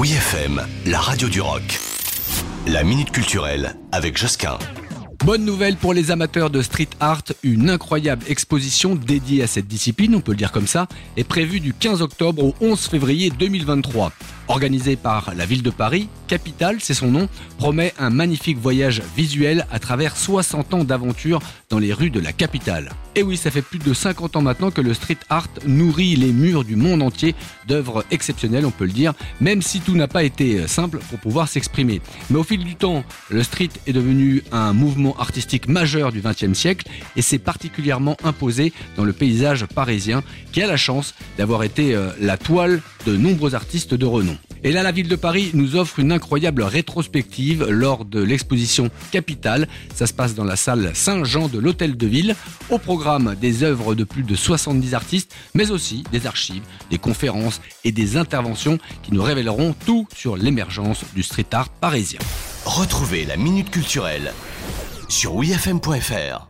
Oui FM, la radio du rock. La minute culturelle avec Josquin. Bonne nouvelle pour les amateurs de street art, une incroyable exposition dédiée à cette discipline, on peut le dire comme ça, est prévue du 15 octobre au 11 février 2023. Organisée par la ville de Paris, Capitale, c'est son nom, promet un magnifique voyage visuel à travers 60 ans d'aventure dans les rues de la capitale. Et oui, ça fait plus de 50 ans maintenant que le street art nourrit les murs du monde entier d'œuvres exceptionnelles, on peut le dire, même si tout n'a pas été simple pour pouvoir s'exprimer. Mais au fil du temps, le street est devenu un mouvement artistique majeur du XXe siècle et s'est particulièrement imposé dans le paysage parisien qui a la chance d'avoir été euh, la toile de nombreux artistes de renom. Et là, la ville de Paris nous offre une incroyable rétrospective lors de l'exposition Capitale. Ça se passe dans la salle Saint-Jean de l'Hôtel de Ville. Au programme des œuvres de plus de 70 artistes, mais aussi des archives, des conférences et des interventions qui nous révéleront tout sur l'émergence du street art parisien. Retrouvez la minute culturelle sur wifm.fr.